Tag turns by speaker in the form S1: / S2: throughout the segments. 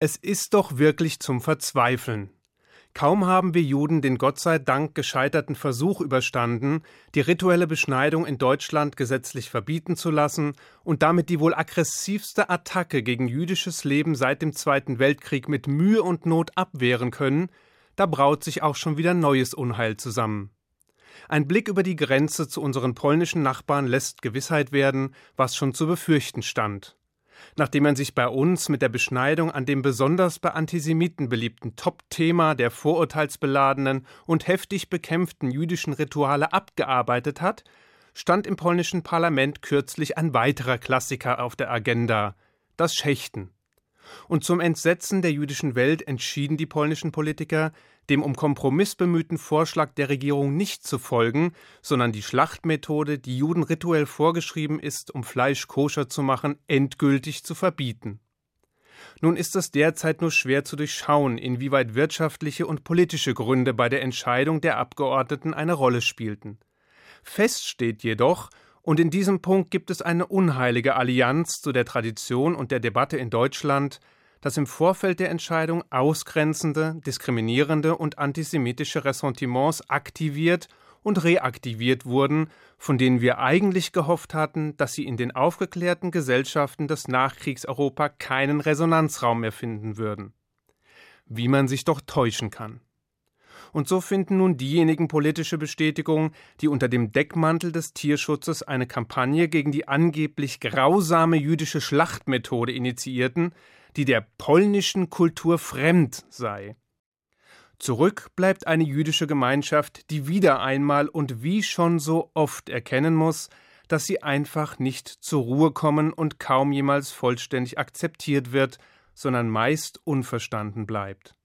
S1: Es ist doch wirklich zum Verzweifeln. Kaum haben wir Juden den Gott sei Dank gescheiterten Versuch überstanden, die rituelle Beschneidung in Deutschland gesetzlich verbieten zu lassen und damit die wohl aggressivste Attacke gegen jüdisches Leben seit dem Zweiten Weltkrieg mit Mühe und Not abwehren können, da braut sich auch schon wieder neues Unheil zusammen. Ein Blick über die Grenze zu unseren polnischen Nachbarn lässt Gewissheit werden, was schon zu befürchten stand nachdem man sich bei uns mit der Beschneidung an dem besonders bei Antisemiten beliebten Top-Thema der vorurteilsbeladenen und heftig bekämpften jüdischen Rituale abgearbeitet hat, stand im polnischen Parlament kürzlich ein weiterer Klassiker auf der Agenda, das Schächten. Und zum Entsetzen der jüdischen Welt entschieden die polnischen Politiker, dem um Kompromiss bemühten Vorschlag der Regierung nicht zu folgen, sondern die Schlachtmethode, die Juden rituell vorgeschrieben ist, um Fleisch koscher zu machen, endgültig zu verbieten. Nun ist es derzeit nur schwer zu durchschauen, inwieweit wirtschaftliche und politische Gründe bei der Entscheidung der Abgeordneten eine Rolle spielten. Fest steht jedoch, und in diesem Punkt gibt es eine unheilige Allianz zu der Tradition und der Debatte in Deutschland, dass im Vorfeld der Entscheidung ausgrenzende, diskriminierende und antisemitische Ressentiments aktiviert und reaktiviert wurden, von denen wir eigentlich gehofft hatten, dass sie in den aufgeklärten Gesellschaften des Nachkriegseuropa keinen Resonanzraum mehr finden würden. Wie man sich doch täuschen kann. Und so finden nun diejenigen politische Bestätigung, die unter dem Deckmantel des Tierschutzes eine Kampagne gegen die angeblich grausame jüdische Schlachtmethode initiierten, die der polnischen Kultur fremd sei. Zurück bleibt eine jüdische Gemeinschaft, die wieder einmal und wie schon so oft erkennen muss, dass sie einfach nicht zur Ruhe kommen und kaum jemals vollständig akzeptiert wird, sondern meist unverstanden bleibt.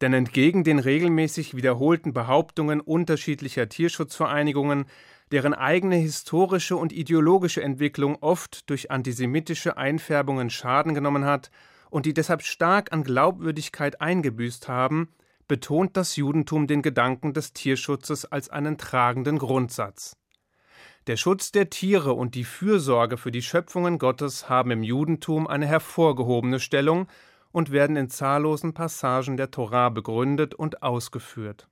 S1: Denn entgegen den regelmäßig wiederholten Behauptungen unterschiedlicher Tierschutzvereinigungen, deren eigene historische und ideologische Entwicklung oft durch antisemitische Einfärbungen Schaden genommen hat und die deshalb stark an Glaubwürdigkeit eingebüßt haben, betont das Judentum den Gedanken des Tierschutzes als einen tragenden Grundsatz. Der Schutz der Tiere und die Fürsorge für die Schöpfungen Gottes haben im Judentum eine hervorgehobene Stellung und werden in zahllosen Passagen der Torah begründet und ausgeführt.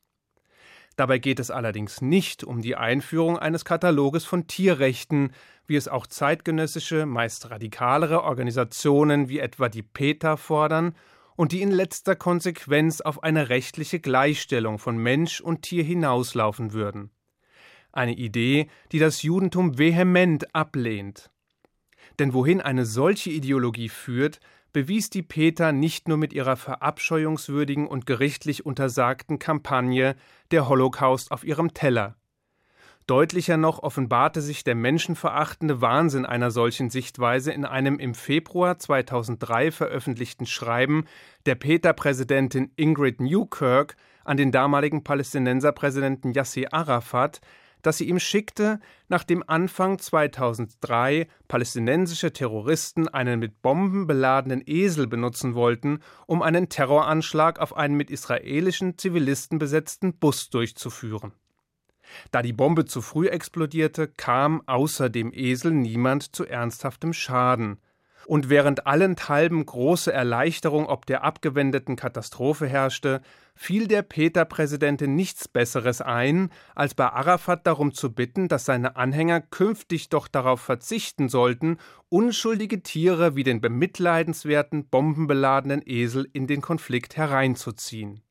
S1: Dabei geht es allerdings nicht um die Einführung eines Kataloges von Tierrechten, wie es auch zeitgenössische, meist radikalere Organisationen wie etwa die PETA fordern und die in letzter Konsequenz auf eine rechtliche Gleichstellung von Mensch und Tier hinauslaufen würden. Eine Idee, die das Judentum vehement ablehnt. Denn wohin eine solche Ideologie führt, bewies die Peter nicht nur mit ihrer verabscheuungswürdigen und gerichtlich untersagten Kampagne Der Holocaust auf ihrem Teller. Deutlicher noch offenbarte sich der menschenverachtende Wahnsinn einer solchen Sichtweise in einem im Februar 2003 veröffentlichten Schreiben der Peter-Präsidentin Ingrid Newkirk an den damaligen Palästinenserpräsidenten Yasser Arafat, das sie ihm schickte, nachdem Anfang 2003 palästinensische Terroristen einen mit Bomben beladenen Esel benutzen wollten, um einen Terroranschlag auf einen mit israelischen Zivilisten besetzten Bus durchzuführen. Da die Bombe zu früh explodierte, kam außer dem Esel niemand zu ernsthaftem Schaden und während allenthalben große Erleichterung ob der abgewendeten Katastrophe herrschte, fiel der Peter-Präsidentin nichts Besseres ein, als bei Arafat darum zu bitten, dass seine Anhänger künftig doch darauf verzichten sollten, unschuldige Tiere wie den bemitleidenswerten, bombenbeladenen Esel in den Konflikt hereinzuziehen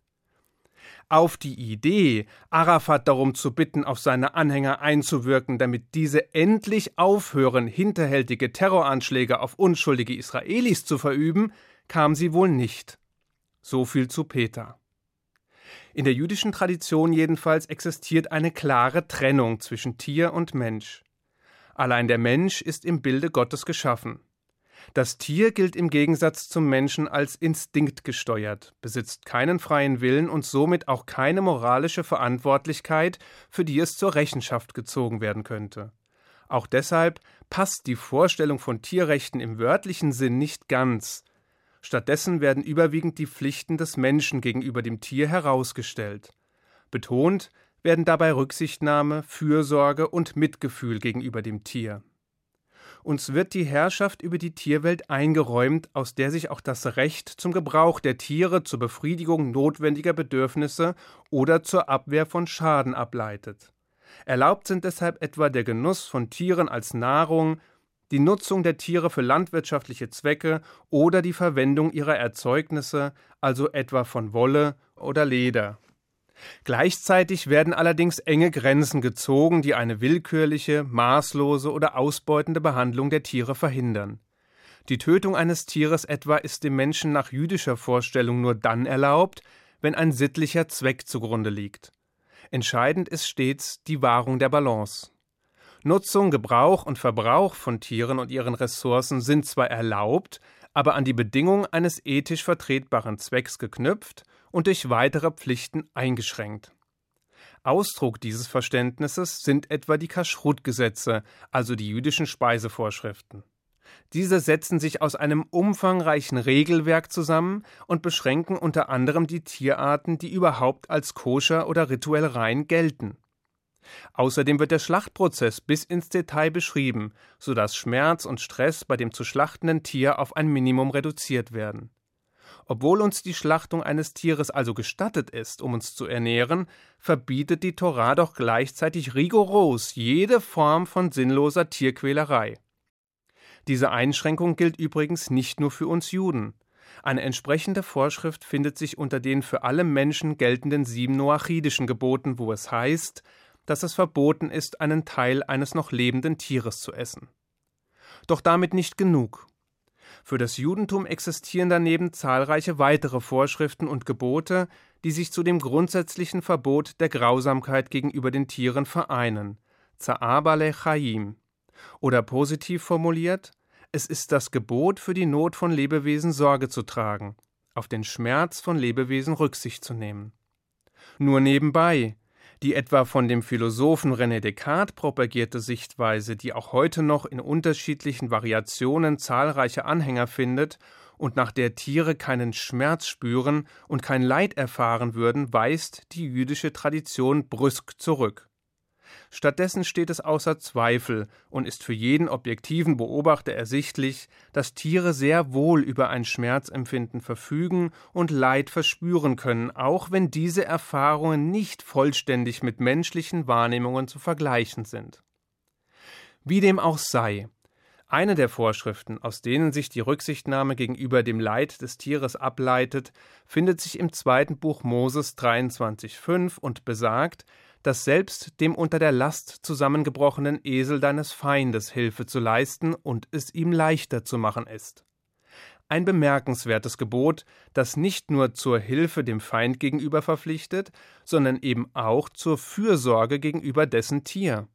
S1: auf die Idee, Arafat darum zu bitten, auf seine Anhänger einzuwirken, damit diese endlich aufhören, hinterhältige Terroranschläge auf unschuldige Israelis zu verüben, kam sie wohl nicht. So viel zu Peter. In der jüdischen Tradition jedenfalls existiert eine klare Trennung zwischen Tier und Mensch. Allein der Mensch ist im Bilde Gottes geschaffen. Das Tier gilt im Gegensatz zum Menschen als instinktgesteuert, besitzt keinen freien Willen und somit auch keine moralische Verantwortlichkeit, für die es zur Rechenschaft gezogen werden könnte. Auch deshalb passt die Vorstellung von Tierrechten im wörtlichen Sinn nicht ganz. Stattdessen werden überwiegend die Pflichten des Menschen gegenüber dem Tier herausgestellt. Betont werden dabei Rücksichtnahme, Fürsorge und Mitgefühl gegenüber dem Tier. Uns wird die Herrschaft über die Tierwelt eingeräumt, aus der sich auch das Recht zum Gebrauch der Tiere zur Befriedigung notwendiger Bedürfnisse oder zur Abwehr von Schaden ableitet. Erlaubt sind deshalb etwa der Genuss von Tieren als Nahrung, die Nutzung der Tiere für landwirtschaftliche Zwecke oder die Verwendung ihrer Erzeugnisse, also etwa von Wolle oder Leder. Gleichzeitig werden allerdings enge Grenzen gezogen, die eine willkürliche, maßlose oder ausbeutende Behandlung der Tiere verhindern. Die Tötung eines Tieres etwa ist dem Menschen nach jüdischer Vorstellung nur dann erlaubt, wenn ein sittlicher Zweck zugrunde liegt. Entscheidend ist stets die Wahrung der Balance. Nutzung, Gebrauch und Verbrauch von Tieren und ihren Ressourcen sind zwar erlaubt, aber an die Bedingung eines ethisch vertretbaren Zwecks geknüpft und durch weitere Pflichten eingeschränkt. Ausdruck dieses Verständnisses sind etwa die Kaschrut-Gesetze, also die jüdischen Speisevorschriften. Diese setzen sich aus einem umfangreichen Regelwerk zusammen und beschränken unter anderem die Tierarten, die überhaupt als koscher oder rituell rein gelten. Außerdem wird der Schlachtprozess bis ins Detail beschrieben, sodass Schmerz und Stress bei dem zu schlachtenden Tier auf ein Minimum reduziert werden. Obwohl uns die Schlachtung eines Tieres also gestattet ist, um uns zu ernähren, verbietet die Torah doch gleichzeitig rigoros jede Form von sinnloser Tierquälerei. Diese Einschränkung gilt übrigens nicht nur für uns Juden. Eine entsprechende Vorschrift findet sich unter den für alle Menschen geltenden sieben noachidischen Geboten, wo es heißt, dass es verboten ist, einen Teil eines noch lebenden Tieres zu essen. Doch damit nicht genug. Für das Judentum existieren daneben zahlreiche weitere Vorschriften und Gebote, die sich zu dem grundsätzlichen Verbot der Grausamkeit gegenüber den Tieren vereinen. Za'abale Chaim. Oder positiv formuliert, es ist das Gebot für die Not von Lebewesen Sorge zu tragen, auf den Schmerz von Lebewesen Rücksicht zu nehmen. Nur nebenbei, die etwa von dem Philosophen René Descartes propagierte Sichtweise, die auch heute noch in unterschiedlichen Variationen zahlreiche Anhänger findet und nach der Tiere keinen Schmerz spüren und kein Leid erfahren würden, weist die jüdische Tradition brüsk zurück. Stattdessen steht es außer Zweifel und ist für jeden objektiven Beobachter ersichtlich, dass Tiere sehr wohl über ein Schmerzempfinden verfügen und Leid verspüren können, auch wenn diese Erfahrungen nicht vollständig mit menschlichen Wahrnehmungen zu vergleichen sind. Wie dem auch sei, eine der Vorschriften, aus denen sich die Rücksichtnahme gegenüber dem Leid des Tieres ableitet, findet sich im zweiten Buch Moses 23,5 und besagt, dass selbst dem unter der Last zusammengebrochenen Esel deines Feindes Hilfe zu leisten und es ihm leichter zu machen ist. Ein bemerkenswertes Gebot, das nicht nur zur Hilfe dem Feind gegenüber verpflichtet, sondern eben auch zur Fürsorge gegenüber dessen Tier.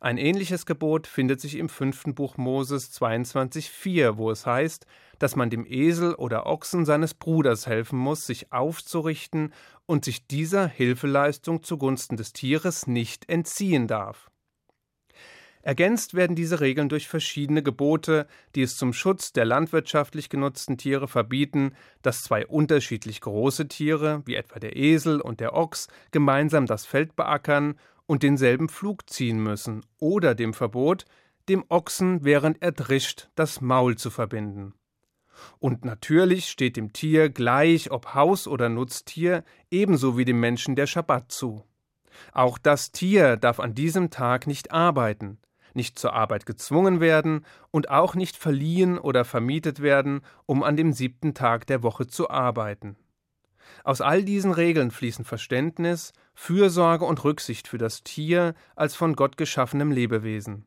S1: Ein ähnliches Gebot findet sich im fünften Buch Moses 22,4, wo es heißt, dass man dem Esel oder Ochsen seines Bruders helfen muss, sich aufzurichten und sich dieser Hilfeleistung zugunsten des Tieres nicht entziehen darf. Ergänzt werden diese Regeln durch verschiedene Gebote, die es zum Schutz der landwirtschaftlich genutzten Tiere verbieten, dass zwei unterschiedlich große Tiere, wie etwa der Esel und der Ochs, gemeinsam das Feld beackern und denselben Flug ziehen müssen, oder dem Verbot, dem Ochsen während er drischt das Maul zu verbinden. Und natürlich steht dem Tier gleich, ob Haus- oder Nutztier, ebenso wie dem Menschen der Schabbat zu. Auch das Tier darf an diesem Tag nicht arbeiten, nicht zur Arbeit gezwungen werden und auch nicht verliehen oder vermietet werden, um an dem siebten Tag der Woche zu arbeiten. Aus all diesen Regeln fließen Verständnis, Fürsorge und Rücksicht für das Tier als von Gott geschaffenem Lebewesen.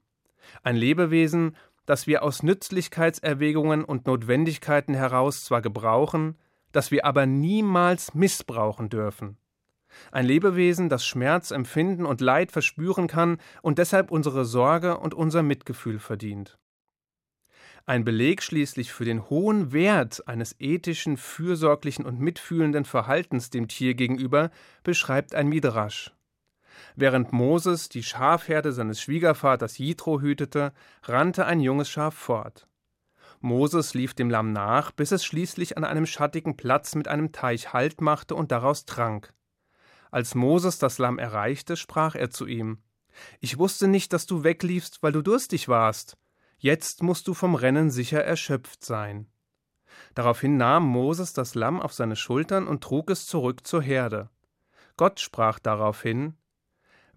S1: Ein Lebewesen, das wir aus Nützlichkeitserwägungen und Notwendigkeiten heraus zwar gebrauchen, das wir aber niemals missbrauchen dürfen. Ein Lebewesen, das Schmerz empfinden und Leid verspüren kann und deshalb unsere Sorge und unser Mitgefühl verdient. Ein Beleg schließlich für den hohen Wert eines ethischen, fürsorglichen und mitfühlenden Verhaltens dem Tier gegenüber beschreibt ein Midrasch. Während Moses die Schafherde seines Schwiegervaters Jitro hütete, rannte ein junges Schaf fort. Moses lief dem Lamm nach, bis es schließlich an einem schattigen Platz mit einem Teich Halt machte und daraus trank. Als Moses das Lamm erreichte, sprach er zu ihm: Ich wusste nicht, dass du wegliefst, weil du durstig warst. Jetzt musst du vom Rennen sicher erschöpft sein. Daraufhin nahm Moses das Lamm auf seine Schultern und trug es zurück zur Herde. Gott sprach daraufhin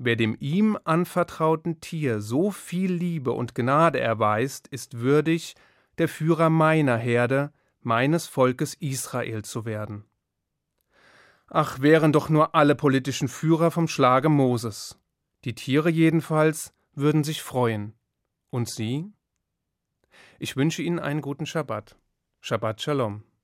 S1: Wer dem ihm anvertrauten Tier so viel Liebe und Gnade erweist, ist würdig, der Führer meiner Herde, meines Volkes Israel zu werden. Ach, wären doch nur alle politischen Führer vom Schlage Moses. Die Tiere jedenfalls würden sich freuen. Und Sie? Ich wünsche Ihnen einen guten Schabbat. Shabbat Shalom.